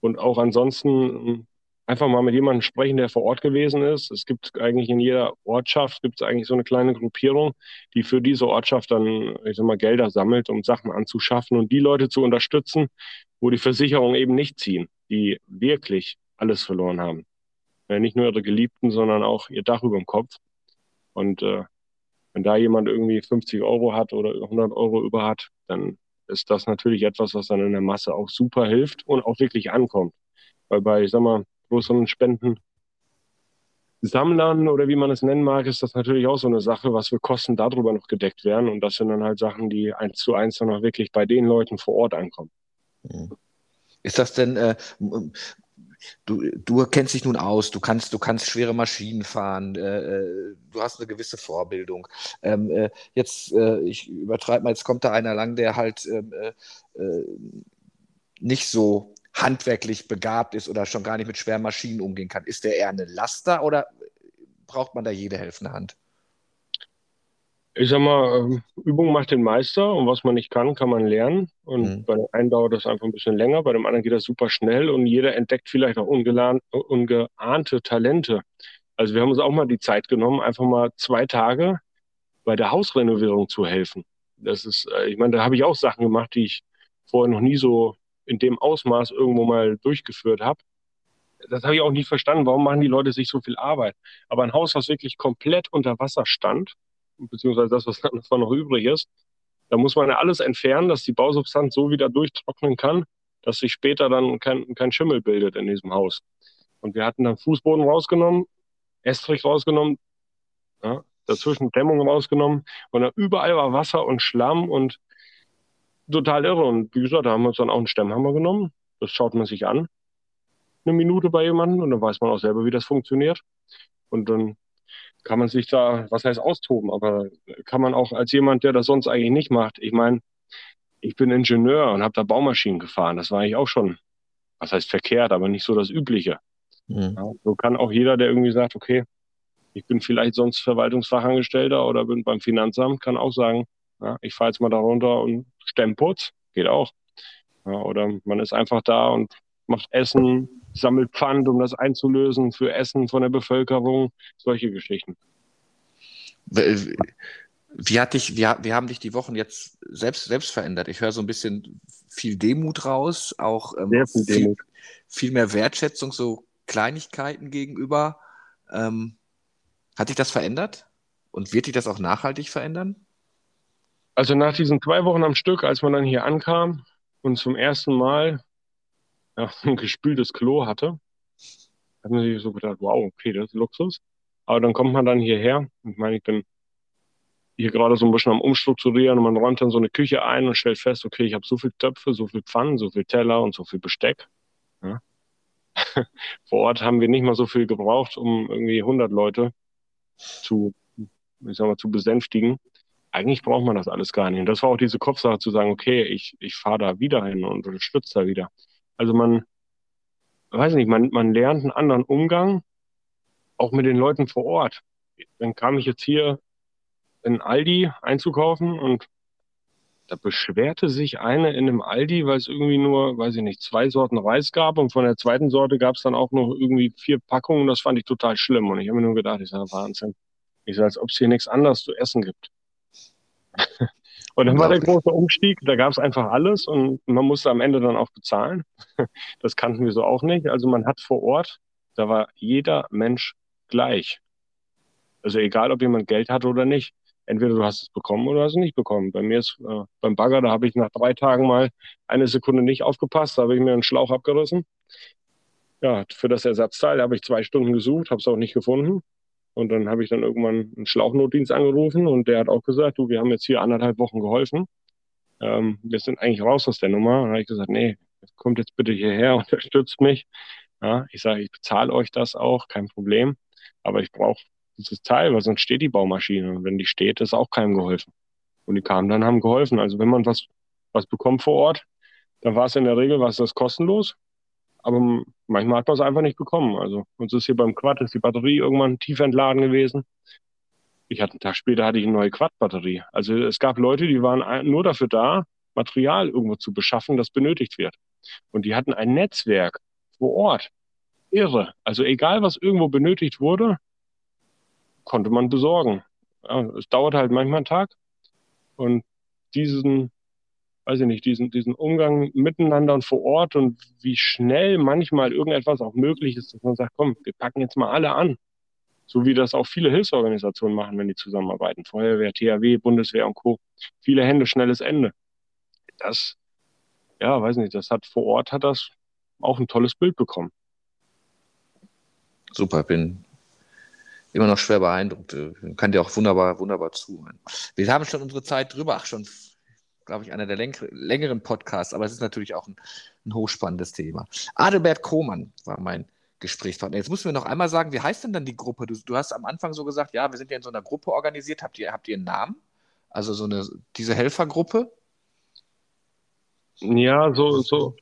Und auch ansonsten hm, einfach mal mit jemandem sprechen, der vor Ort gewesen ist. Es gibt eigentlich in jeder Ortschaft gibt es eigentlich so eine kleine Gruppierung, die für diese Ortschaft dann, ich sag mal, Gelder sammelt, um Sachen anzuschaffen und die Leute zu unterstützen, wo die Versicherungen eben nicht ziehen, die wirklich alles verloren haben. Nicht nur ihre Geliebten, sondern auch ihr Dach über dem Kopf. Und äh, wenn da jemand irgendwie 50 Euro hat oder 100 Euro über hat, dann ist das natürlich etwas, was dann in der Masse auch super hilft und auch wirklich ankommt. Weil bei, ich sag mal, größeren Spenden Sammlern oder wie man es nennen mag, ist das natürlich auch so eine Sache, was für Kosten darüber noch gedeckt werden. Und das sind dann halt Sachen, die eins zu eins dann auch wirklich bei den Leuten vor Ort ankommen. Ist das denn, äh, du, du kennst dich nun aus, du kannst, du kannst schwere Maschinen fahren, äh, äh, du hast eine gewisse Vorbildung. Ähm, äh, jetzt, äh, ich übertreibe mal, jetzt kommt da einer lang, der halt ähm, äh, äh, nicht so handwerklich begabt ist oder schon gar nicht mit schweren Maschinen umgehen kann. Ist der eher eine Laster oder braucht man da jede helfende Hand? Ich sag mal, ähm, Übung macht den Meister und was man nicht kann, kann man lernen. Und mhm. bei dem einen dauert das einfach ein bisschen länger, bei dem anderen geht das super schnell und jeder entdeckt vielleicht auch ungeahnte Talente. Also wir haben uns auch mal die Zeit genommen, einfach mal zwei Tage bei der Hausrenovierung zu helfen. Das ist, äh, ich meine, da habe ich auch Sachen gemacht, die ich vorher noch nie so in dem Ausmaß irgendwo mal durchgeführt habe. Das habe ich auch nicht verstanden. Warum machen die Leute sich so viel Arbeit? Aber ein Haus, was wirklich komplett unter Wasser stand, beziehungsweise das, was davon noch übrig ist. Da muss man ja alles entfernen, dass die Bausubstanz so wieder durchtrocknen kann, dass sich später dann kein, kein Schimmel bildet in diesem Haus. Und wir hatten dann Fußboden rausgenommen, Estrich rausgenommen, ja, dazwischen Dämmung rausgenommen und dann überall war Wasser und Schlamm und total irre. Und wie gesagt, da haben wir uns dann auch einen Stemmhammer genommen. Das schaut man sich an, eine Minute bei jemandem und dann weiß man auch selber, wie das funktioniert. Und dann kann man sich da, was heißt austoben, aber kann man auch als jemand, der das sonst eigentlich nicht macht. Ich meine, ich bin Ingenieur und habe da Baumaschinen gefahren. Das war eigentlich auch schon, was heißt verkehrt, aber nicht so das Übliche. Mhm. Ja, so kann auch jeder, der irgendwie sagt, okay, ich bin vielleicht sonst Verwaltungsfachangestellter oder bin beim Finanzamt, kann auch sagen, ja, ich fahre jetzt mal da runter und Stemputz, geht auch. Ja, oder man ist einfach da und macht Essen, sammelt Pfand, um das einzulösen für Essen von der Bevölkerung, solche Geschichten. Wie, hat dich, wie, wie haben dich die Wochen jetzt selbst, selbst verändert? Ich höre so ein bisschen viel Demut raus, auch ähm, viel, viel, viel, mehr Wertschätzung, so Kleinigkeiten gegenüber. Ähm, hat dich das verändert? Und wird dich das auch nachhaltig verändern? Also nach diesen zwei Wochen am Stück, als man dann hier ankam und zum ersten Mal ja, ein gespültes Klo hatte, hat man sich so gedacht, wow, okay, das ist Luxus. Aber dann kommt man dann hierher. Ich meine, ich bin hier gerade so ein bisschen am Umstrukturieren und man räumt dann so eine Küche ein und stellt fest, okay, ich habe so viel Töpfe, so viel Pfannen, so viel Teller und so viel Besteck. Ja. Vor Ort haben wir nicht mal so viel gebraucht, um irgendwie 100 Leute zu, ich sag mal, zu besänftigen eigentlich braucht man das alles gar nicht. Und das war auch diese Kopfsache zu sagen, okay, ich, ich fahre da wieder hin und unterstütze da wieder. Also man, weiß nicht, man, man lernt einen anderen Umgang, auch mit den Leuten vor Ort. Dann kam ich jetzt hier in Aldi einzukaufen und da beschwerte sich eine in einem Aldi, weil es irgendwie nur, weiß ich nicht, zwei Sorten Reis gab und von der zweiten Sorte gab es dann auch noch irgendwie vier Packungen. Das fand ich total schlimm und ich habe mir nur gedacht, ich sage, Wahnsinn. Ich sage, als ob es hier nichts anderes zu essen gibt. Und dann war der große Umstieg, da gab es einfach alles und man musste am Ende dann auch bezahlen. Das kannten wir so auch nicht. Also man hat vor Ort, da war jeder Mensch gleich. Also egal, ob jemand Geld hatte oder nicht. Entweder du hast es bekommen oder hast es nicht bekommen. Bei mir ist äh, beim Bagger, da habe ich nach drei Tagen mal eine Sekunde nicht aufgepasst, da habe ich mir einen Schlauch abgerissen. Ja, für das Ersatzteil habe ich zwei Stunden gesucht, habe es auch nicht gefunden. Und dann habe ich dann irgendwann einen Schlauchnotdienst angerufen und der hat auch gesagt, du, wir haben jetzt hier anderthalb Wochen geholfen. Ähm, wir sind eigentlich raus aus der Nummer. Dann habe ich gesagt, nee, kommt jetzt bitte hierher, unterstützt mich. Ja, ich sage, ich bezahle euch das auch, kein Problem. Aber ich brauche dieses Teil, weil sonst steht die Baumaschine. Und wenn die steht, ist auch keinem geholfen. Und die kamen dann, haben geholfen. Also wenn man was, was bekommt vor Ort, dann war es in der Regel, was das kostenlos. Aber manchmal hat man es einfach nicht bekommen. Also uns ist hier beim Quad ist die Batterie irgendwann tief entladen gewesen. Ich hatte einen Tag später hatte ich eine neue Quad-Batterie. Also es gab Leute, die waren nur dafür da, Material irgendwo zu beschaffen, das benötigt wird. Und die hatten ein Netzwerk vor Ort. Irre. Also egal, was irgendwo benötigt wurde, konnte man besorgen. Ja, es dauert halt manchmal einen Tag. Und diesen weiß ich nicht, diesen, diesen Umgang miteinander und vor Ort und wie schnell manchmal irgendetwas auch möglich ist, dass man sagt, komm, wir packen jetzt mal alle an. So wie das auch viele Hilfsorganisationen machen, wenn die zusammenarbeiten. Feuerwehr, THW, Bundeswehr und Co. Viele Hände, schnelles Ende. Das, ja, weiß nicht, das hat vor Ort hat das auch ein tolles Bild bekommen. Super, bin immer noch schwer beeindruckt. Kann dir auch wunderbar, wunderbar zuhören. Wir haben schon unsere Zeit drüber, ach schon glaube ich, einer der längeren Podcasts, aber es ist natürlich auch ein, ein hochspannendes Thema. Adelbert Krohmann war mein Gesprächspartner. Jetzt müssen wir noch einmal sagen, wie heißt denn dann die Gruppe? Du, du, hast am Anfang so gesagt, ja, wir sind ja in so einer Gruppe organisiert. Habt ihr, habt ihr einen Namen? Also so eine, diese Helfergruppe? Ja, so, so.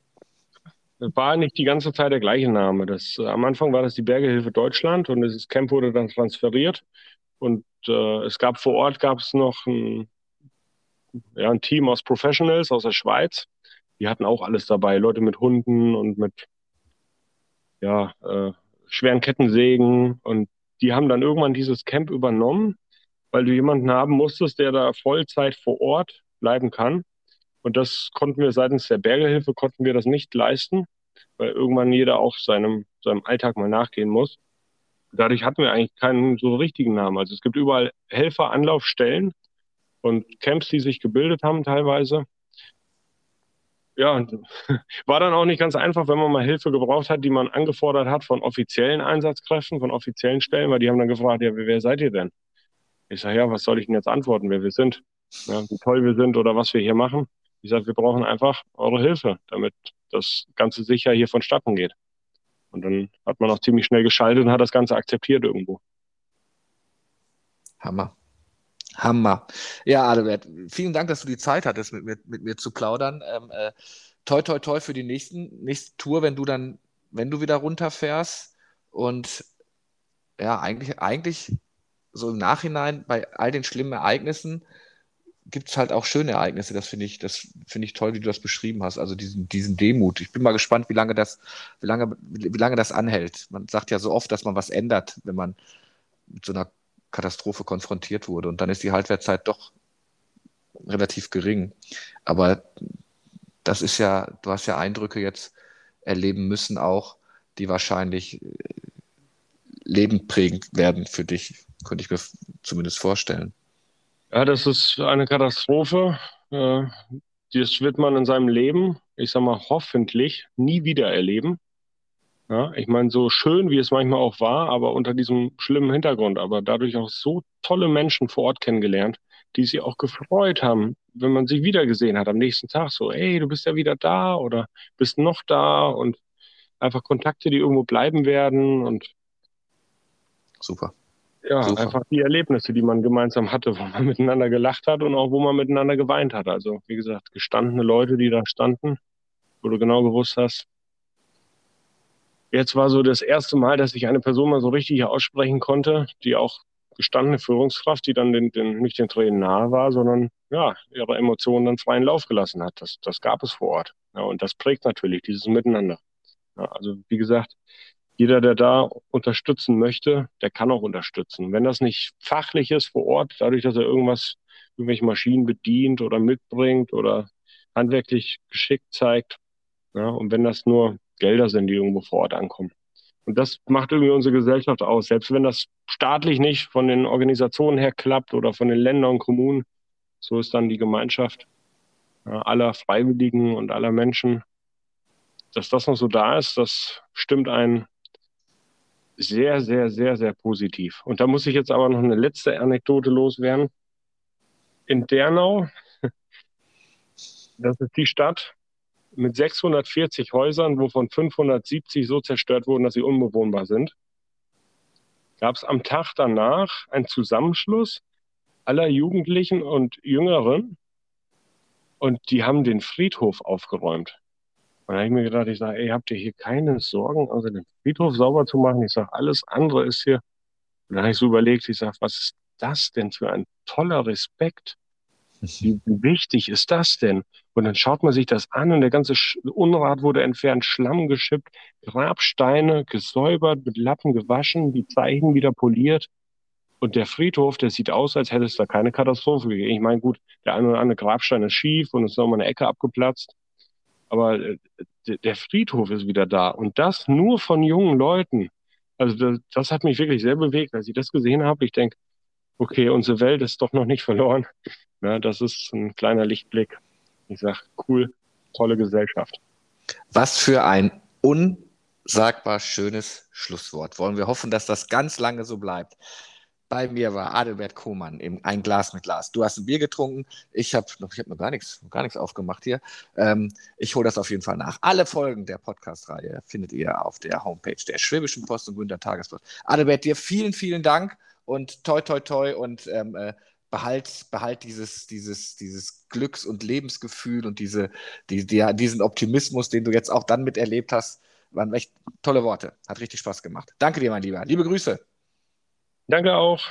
War nicht die ganze Zeit der gleiche Name. Das, am Anfang war das die Bergehilfe Deutschland und das Camp wurde dann transferiert. Und äh, es gab vor Ort gab es noch ein, ja, ein Team aus Professionals aus der Schweiz. Die hatten auch alles dabei, Leute mit Hunden und mit ja, äh, schweren Kettensägen. Und die haben dann irgendwann dieses Camp übernommen, weil du jemanden haben musstest, der da Vollzeit vor Ort bleiben kann. Und das konnten wir seitens der Bergehilfe, konnten wir das nicht leisten, weil irgendwann jeder auch seinem, seinem Alltag mal nachgehen muss. Dadurch hatten wir eigentlich keinen so richtigen Namen. Also es gibt überall Helfer, Anlaufstellen, und Camps, die sich gebildet haben teilweise. Ja, war dann auch nicht ganz einfach, wenn man mal Hilfe gebraucht hat, die man angefordert hat von offiziellen Einsatzkräften, von offiziellen Stellen, weil die haben dann gefragt, ja, wer seid ihr denn? Ich sage, ja, was soll ich denn jetzt antworten, wer wir sind? Ja, wie toll wir sind oder was wir hier machen. Ich sage, wir brauchen einfach eure Hilfe, damit das Ganze sicher hier vonstatten geht. Und dann hat man auch ziemlich schnell geschaltet und hat das Ganze akzeptiert irgendwo. Hammer. Hammer. Ja, Adalbert, vielen Dank, dass du die Zeit hattest, mit mir, mit mir zu plaudern. Ähm, äh, toi, toi, toi für die nächsten, nächste Tour, wenn du dann, wenn du wieder runterfährst. Und ja, eigentlich, eigentlich so im Nachhinein bei all den schlimmen Ereignissen gibt es halt auch schöne Ereignisse. Das finde ich, das finde ich toll, wie du das beschrieben hast. Also diesen, diesen Demut. Ich bin mal gespannt, wie lange das, wie lange, wie lange das anhält. Man sagt ja so oft, dass man was ändert, wenn man mit so einer Katastrophe konfrontiert wurde. Und dann ist die Haltwertzeit doch relativ gering. Aber das ist ja, du hast ja Eindrücke jetzt erleben müssen auch, die wahrscheinlich äh, lebendprägend werden für dich, könnte ich mir zumindest vorstellen. Ja, das ist eine Katastrophe. Äh, das wird man in seinem Leben, ich sag mal, hoffentlich nie wieder erleben. Ja, ich meine, so schön wie es manchmal auch war, aber unter diesem schlimmen Hintergrund, aber dadurch auch so tolle Menschen vor Ort kennengelernt, die sich auch gefreut haben, wenn man sich wiedergesehen hat am nächsten Tag. So, hey, du bist ja wieder da oder bist noch da und einfach Kontakte, die irgendwo bleiben werden und super. Ja, super. einfach die Erlebnisse, die man gemeinsam hatte, wo man miteinander gelacht hat und auch wo man miteinander geweint hat. Also, wie gesagt, gestandene Leute, die da standen, wo du genau gewusst hast, Jetzt war so das erste Mal, dass ich eine Person mal so richtig aussprechen konnte, die auch gestandene Führungskraft, die dann den, den, nicht den Tränen nahe war, sondern ja, ihre Emotionen dann freien Lauf gelassen hat. Das, das gab es vor Ort. Ja, und das prägt natürlich dieses Miteinander. Ja, also wie gesagt, jeder, der da unterstützen möchte, der kann auch unterstützen. Wenn das nicht fachlich ist vor Ort, dadurch, dass er irgendwas, irgendwelche Maschinen bedient oder mitbringt oder handwerklich geschickt zeigt, ja, und wenn das nur Gelder sind, die irgendwo vor Ort ankommen. Und das macht irgendwie unsere Gesellschaft aus. Selbst wenn das staatlich nicht von den Organisationen her klappt oder von den Ländern und Kommunen, so ist dann die Gemeinschaft aller Freiwilligen und aller Menschen, dass das noch so da ist, das stimmt einen sehr, sehr, sehr, sehr positiv. Und da muss ich jetzt aber noch eine letzte Anekdote loswerden. In Dernau, das ist die Stadt, mit 640 Häusern, wovon 570 so zerstört wurden, dass sie unbewohnbar sind, gab es am Tag danach einen Zusammenschluss aller Jugendlichen und Jüngeren und die haben den Friedhof aufgeräumt. Und da habe ich mir gedacht, ich sage, ey, habt ihr hier keine Sorgen, also den Friedhof sauber zu machen? Ich sage, alles andere ist hier. Und dann habe ich so überlegt, ich sage, was ist das denn für ein toller Respekt? Wie wichtig ist das denn? Und dann schaut man sich das an und der ganze Unrat wurde entfernt, Schlamm geschippt, Grabsteine gesäubert, mit Lappen gewaschen, die Zeichen wieder poliert. Und der Friedhof, der sieht aus, als hätte es da keine Katastrophe gegeben. Ich meine, gut, der eine oder andere Grabstein ist schief und es ist nochmal eine Ecke abgeplatzt. Aber äh, der Friedhof ist wieder da. Und das nur von jungen Leuten. Also das, das hat mich wirklich sehr bewegt, als ich das gesehen habe. Ich denke, okay, unsere Welt ist doch noch nicht verloren. Ja, das ist ein kleiner Lichtblick. Ich sage, cool, tolle Gesellschaft. Was für ein unsagbar schönes Schlusswort. Wollen wir hoffen, dass das ganz lange so bleibt. Bei mir war Adelbert Kohmann im Ein Glas mit Glas. Du hast ein Bier getrunken, ich habe noch, ich hab noch gar nichts, gar nichts aufgemacht hier. Ähm, ich hole das auf jeden Fall nach. Alle Folgen der Podcast-Reihe findet ihr auf der Homepage der Schwäbischen Post und Günter Tagespost. Adelbert, dir vielen, vielen Dank und toi, toi, toi und ähm, äh, behalt, behalt dieses, dieses, dieses Glücks- und Lebensgefühl und diese, die, die, diesen Optimismus, den du jetzt auch dann miterlebt hast. Waren echt tolle Worte. Hat richtig Spaß gemacht. Danke dir, mein Lieber. Liebe Grüße. Danke auch.